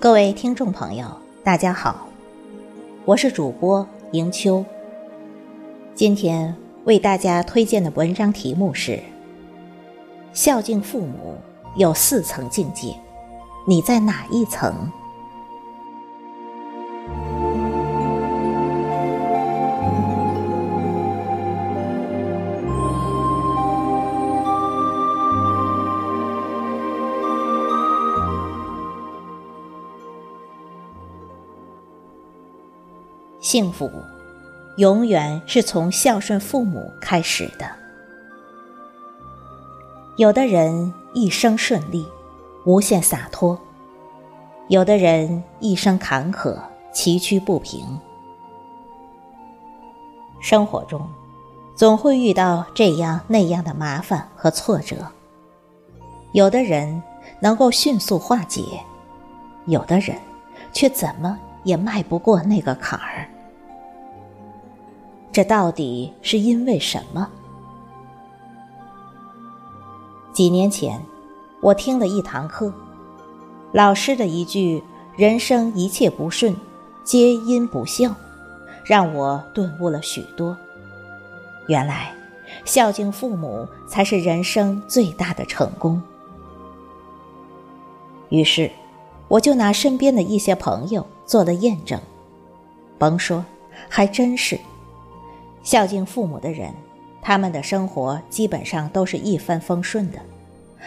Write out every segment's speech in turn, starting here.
各位听众朋友，大家好，我是主播迎秋。今天为大家推荐的文章题目是：孝敬父母有四层境界，你在哪一层？幸福，永远是从孝顺父母开始的。有的人一生顺利，无限洒脱；有的人一生坎坷，崎岖不平。生活中，总会遇到这样那样的麻烦和挫折。有的人能够迅速化解，有的人却怎么也迈不过那个坎儿。这到底是因为什么？几年前，我听了一堂课，老师的一句“人生一切不顺，皆因不孝”，让我顿悟了许多。原来，孝敬父母才是人生最大的成功。于是，我就拿身边的一些朋友做了验证，甭说，还真是。孝敬父母的人，他们的生活基本上都是一帆风顺的；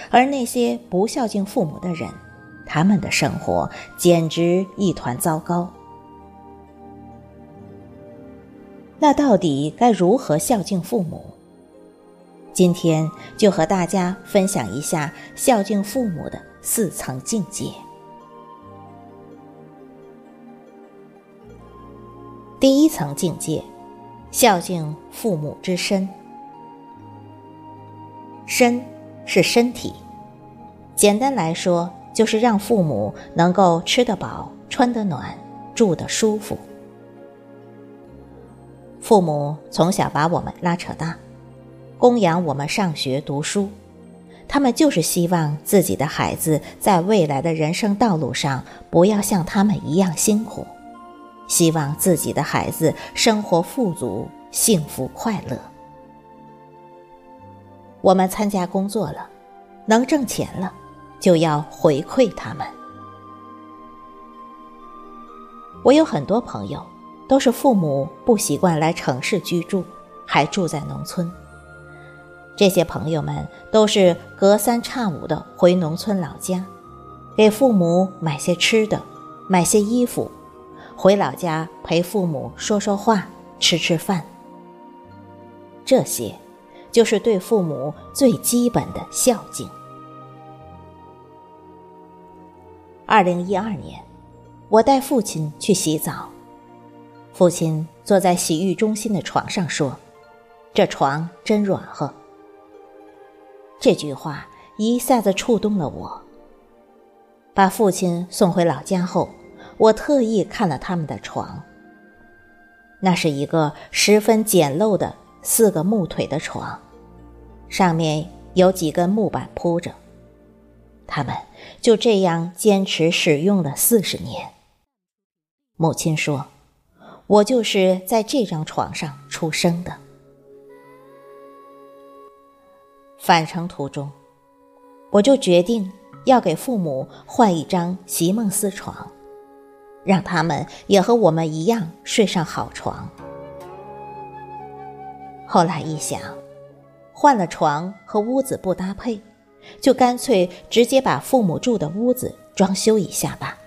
而那些不孝敬父母的人，他们的生活简直一团糟糕。那到底该如何孝敬父母？今天就和大家分享一下孝敬父母的四层境界。第一层境界。孝敬父母之身，身是身体，简单来说就是让父母能够吃得饱、穿得暖、住得舒服。父母从小把我们拉扯大，供养我们上学读书，他们就是希望自己的孩子在未来的人生道路上不要像他们一样辛苦。希望自己的孩子生活富足、幸福快乐。我们参加工作了，能挣钱了，就要回馈他们。我有很多朋友，都是父母不习惯来城市居住，还住在农村。这些朋友们都是隔三差五的回农村老家，给父母买些吃的，买些衣服。回老家陪父母说说话、吃吃饭，这些就是对父母最基本的孝敬。二零一二年，我带父亲去洗澡，父亲坐在洗浴中心的床上说：“这床真软和。”这句话一下子触动了我。把父亲送回老家后。我特意看了他们的床，那是一个十分简陋的四个木腿的床，上面有几根木板铺着。他们就这样坚持使用了四十年。母亲说：“我就是在这张床上出生的。”返程途中，我就决定要给父母换一张席梦思床。让他们也和我们一样睡上好床。后来一想，换了床和屋子不搭配，就干脆直接把父母住的屋子装修一下吧。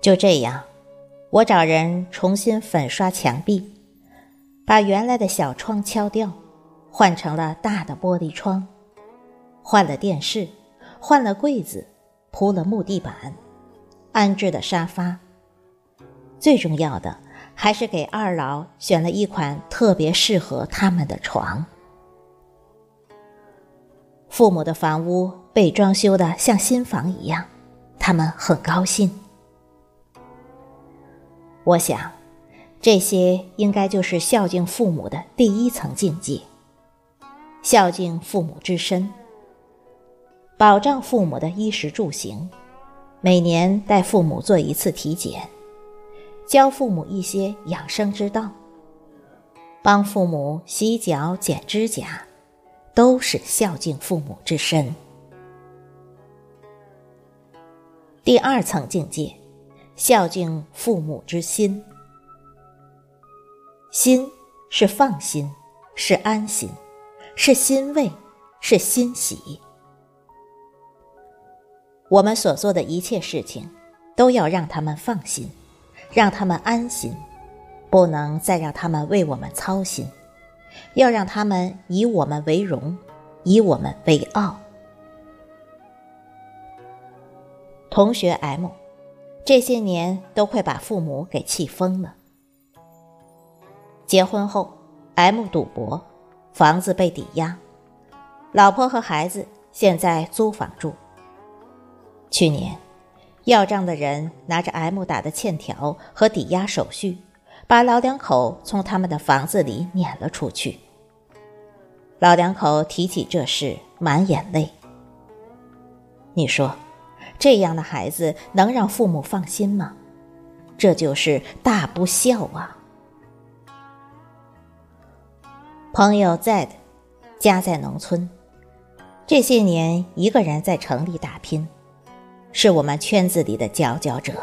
就这样，我找人重新粉刷墙壁，把原来的小窗敲掉，换成了大的玻璃窗，换了电视，换了柜子，铺了木地板。安置的沙发，最重要的还是给二老选了一款特别适合他们的床。父母的房屋被装修的像新房一样，他们很高兴。我想，这些应该就是孝敬父母的第一层境界。孝敬父母之身，保障父母的衣食住行。每年带父母做一次体检，教父母一些养生之道，帮父母洗脚、剪指甲，都是孝敬父母之身。第二层境界，孝敬父母之心。心是放心，是安心，是欣慰，是欣喜。我们所做的一切事情，都要让他们放心，让他们安心，不能再让他们为我们操心，要让他们以我们为荣，以我们为傲。同学 M，这些年都快把父母给气疯了。结婚后，M 赌博，房子被抵押，老婆和孩子现在租房住。去年，要账的人拿着 M 打的欠条和抵押手续，把老两口从他们的房子里撵了出去。老两口提起这事，满眼泪。你说，这样的孩子能让父母放心吗？这就是大不孝啊！朋友 Z，家在农村，这些年一个人在城里打拼。是我们圈子里的佼佼者，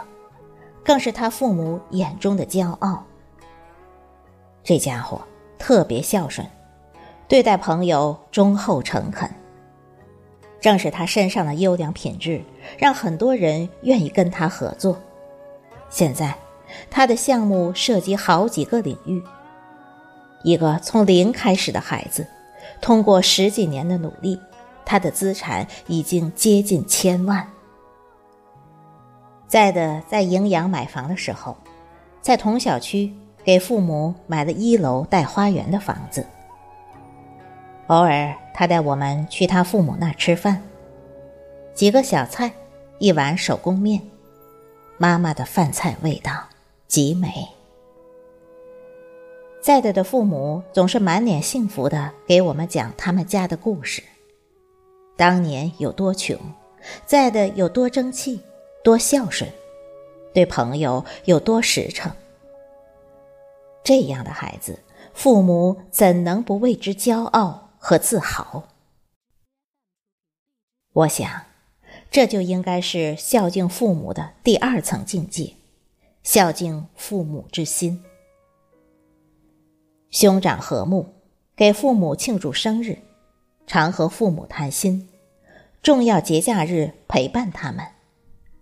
更是他父母眼中的骄傲。这家伙特别孝顺，对待朋友忠厚诚恳。正是他身上的优良品质，让很多人愿意跟他合作。现在，他的项目涉及好几个领域。一个从零开始的孩子，通过十几年的努力，他的资产已经接近千万。在的在营阳买房的时候，在同小区给父母买了一楼带花园的房子。偶尔他带我们去他父母那吃饭，几个小菜，一碗手工面，妈妈的饭菜味道极美。在的的父母总是满脸幸福的给我们讲他们家的故事，当年有多穷，在的有多争气。多孝顺，对朋友有多实诚，这样的孩子，父母怎能不为之骄傲和自豪？我想，这就应该是孝敬父母的第二层境界，孝敬父母之心。兄长和睦，给父母庆祝生日，常和父母谈心，重要节假日陪伴他们。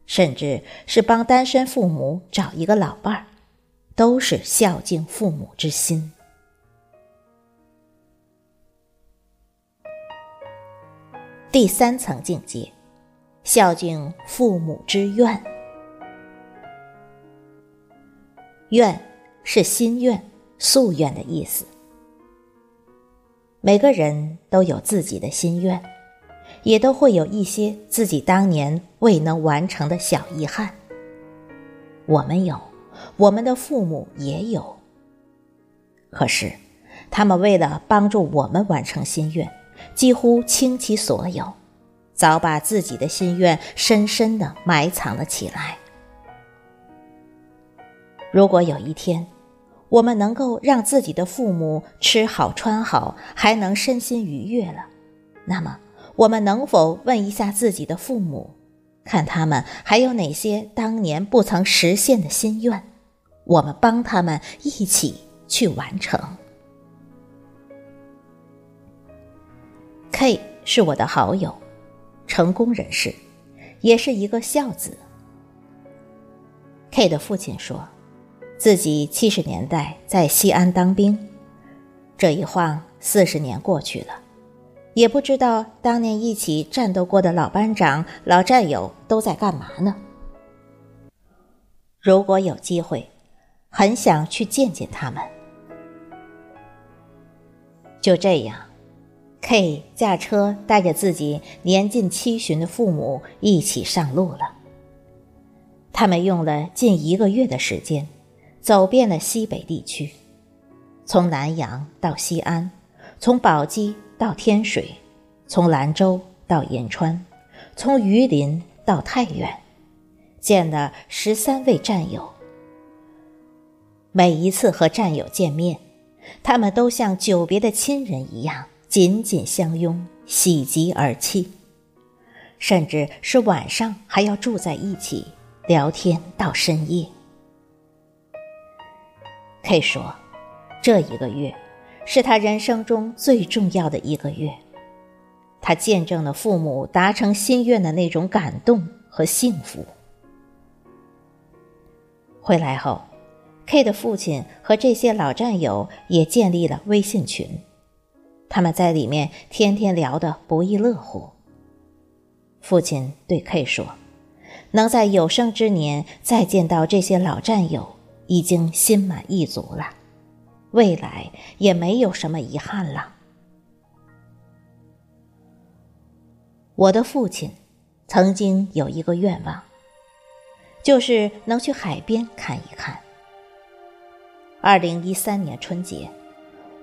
甚至是帮单身父母找一个老伴儿，都是孝敬父母之心。第三层境界，孝敬父母之愿。愿是心愿、夙愿的意思。每个人都有自己的心愿。也都会有一些自己当年未能完成的小遗憾。我们有，我们的父母也有。可是，他们为了帮助我们完成心愿，几乎倾其所有，早把自己的心愿深深的埋藏了起来。如果有一天，我们能够让自己的父母吃好穿好，还能身心愉悦了，那么。我们能否问一下自己的父母，看他们还有哪些当年不曾实现的心愿，我们帮他们一起去完成。K 是我的好友，成功人士，也是一个孝子。K 的父亲说，自己七十年代在西安当兵，这一晃四十年过去了。也不知道当年一起战斗过的老班长、老战友都在干嘛呢？如果有机会，很想去见见他们。就这样，K 驾车带着自己年近七旬的父母一起上路了。他们用了近一个月的时间，走遍了西北地区，从南阳到西安，从宝鸡。到天水，从兰州到银川，从榆林到太原，见了十三位战友。每一次和战友见面，他们都像久别的亲人一样紧紧相拥，喜极而泣，甚至是晚上还要住在一起聊天到深夜。K 说，这一个月是他人生中最重要的一个月，他见证了父母达成心愿的那种感动和幸福。回来后。K 的父亲和这些老战友也建立了微信群，他们在里面天天聊得不亦乐乎。父亲对 K 说：“能在有生之年再见到这些老战友，已经心满意足了，未来也没有什么遗憾了。”我的父亲曾经有一个愿望，就是能去海边看一看。二零一三年春节，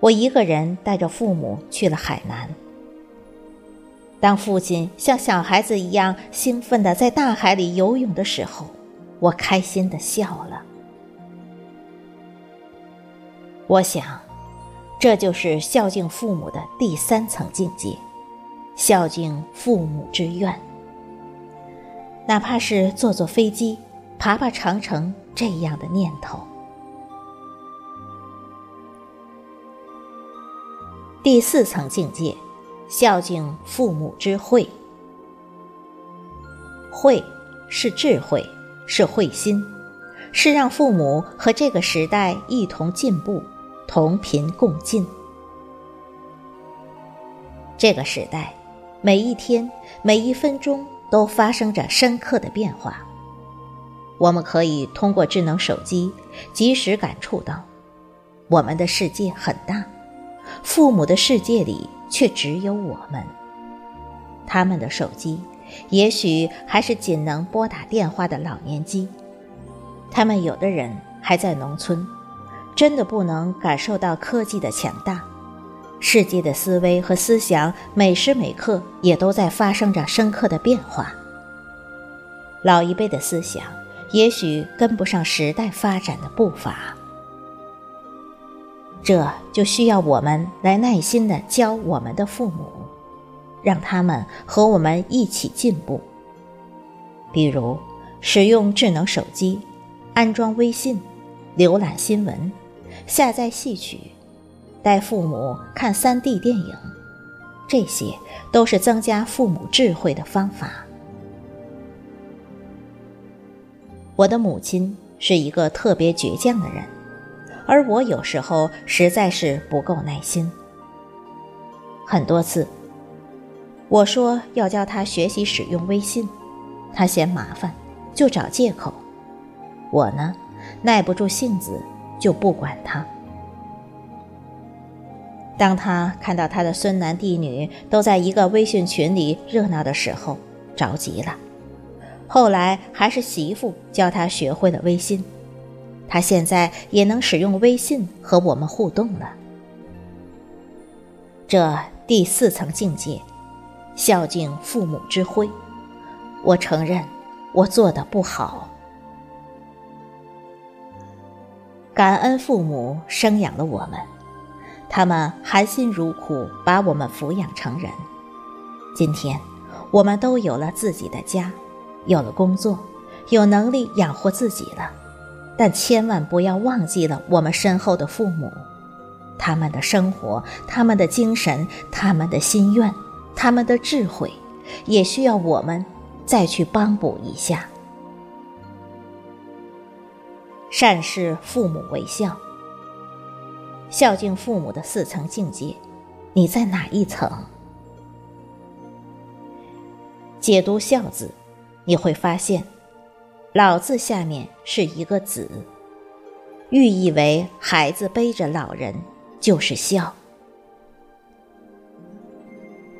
我一个人带着父母去了海南。当父亲像小孩子一样兴奋的在大海里游泳的时候，我开心的笑了。我想，这就是孝敬父母的第三层境界，孝敬父母之愿。哪怕是坐坐飞机、爬爬长城这样的念头。第四层境界，孝敬父母之慧。慧是智慧，是慧心，是让父母和这个时代一同进步，同频共进。这个时代，每一天、每一分钟都发生着深刻的变化。我们可以通过智能手机，及时感触到，我们的世界很大。父母的世界里却只有我们。他们的手机，也许还是仅能拨打电话的老年机。他们有的人还在农村，真的不能感受到科技的强大。世界的思维和思想，每时每刻也都在发生着深刻的变化。老一辈的思想，也许跟不上时代发展的步伐。这就需要我们来耐心的教我们的父母，让他们和我们一起进步。比如，使用智能手机，安装微信，浏览新闻，下载戏曲，带父母看三 D 电影，这些都是增加父母智慧的方法。我的母亲是一个特别倔强的人。而我有时候实在是不够耐心。很多次，我说要教他学习使用微信，他嫌麻烦，就找借口。我呢，耐不住性子，就不管他。当他看到他的孙男弟女都在一个微信群里热闹的时候，着急了。后来还是媳妇教他学会了微信。他现在也能使用微信和我们互动了。这第四层境界，孝敬父母之辉，我承认我做的不好。感恩父母生养了我们，他们含辛茹苦把我们抚养成人。今天，我们都有了自己的家，有了工作，有能力养活自己了。但千万不要忘记了我们身后的父母，他们的生活、他们的精神、他们的心愿、他们的智慧，也需要我们再去帮补一下。善事父母为孝，孝敬父母的四层境界，你在哪一层？解读“孝”字，你会发现。老字下面是一个子，寓意为孩子背着老人就是孝。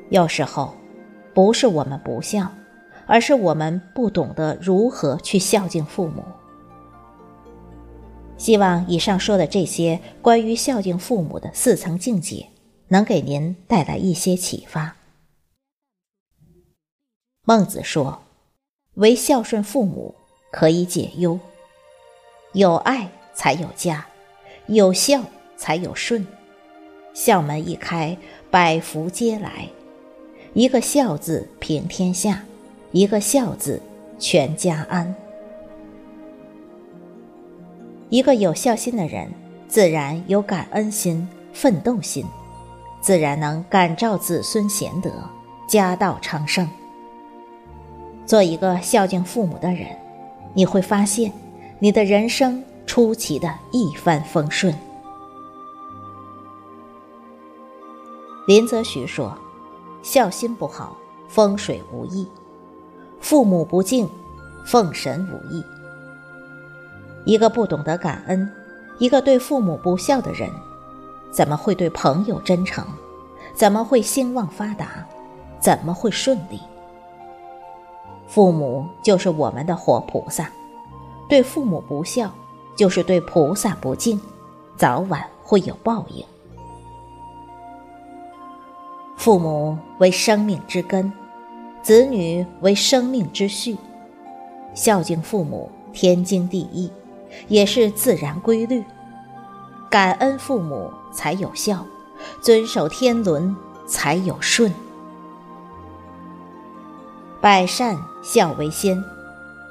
有时候，不是我们不孝，而是我们不懂得如何去孝敬父母。希望以上说的这些关于孝敬父母的四层境界，能给您带来一些启发。孟子说：“唯孝顺父母。”可以解忧。有爱才有家，有孝才有顺。孝门一开，百福皆来。一个孝字平天下，一个孝字全家安。一个有孝心的人，自然有感恩心、奋斗心，自然能感召子孙贤德，家道昌盛。做一个孝敬父母的人，你会发现，你的人生出奇的一帆风顺。林则徐说。孝心不好，风水无益；父母不敬，奉神无益。一个不懂得感恩，一个对父母不孝的人，怎么会对朋友真诚？怎么会兴旺发达？怎么会顺利？父母就是我们的活菩萨，对父母不孝，就是对菩萨不敬，早晚会有报应。父母为生命之根，子女为生命之序。孝敬父母天经地义，也是自然规律。感恩父母才有孝，遵守天伦才有顺。百善孝为先，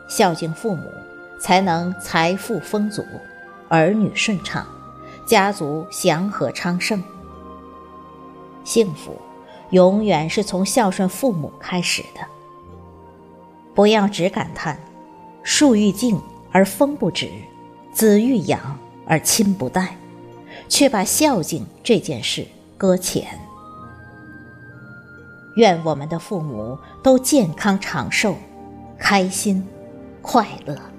孝敬父母才能财富丰足，儿女顺畅，家族祥和昌盛，幸福。永远是从孝顺父母开始的。不要只感叹“树欲静而风不止，子欲养而亲不待”，却把孝敬这件事搁浅。愿我们的父母都健康长寿、开心、快乐。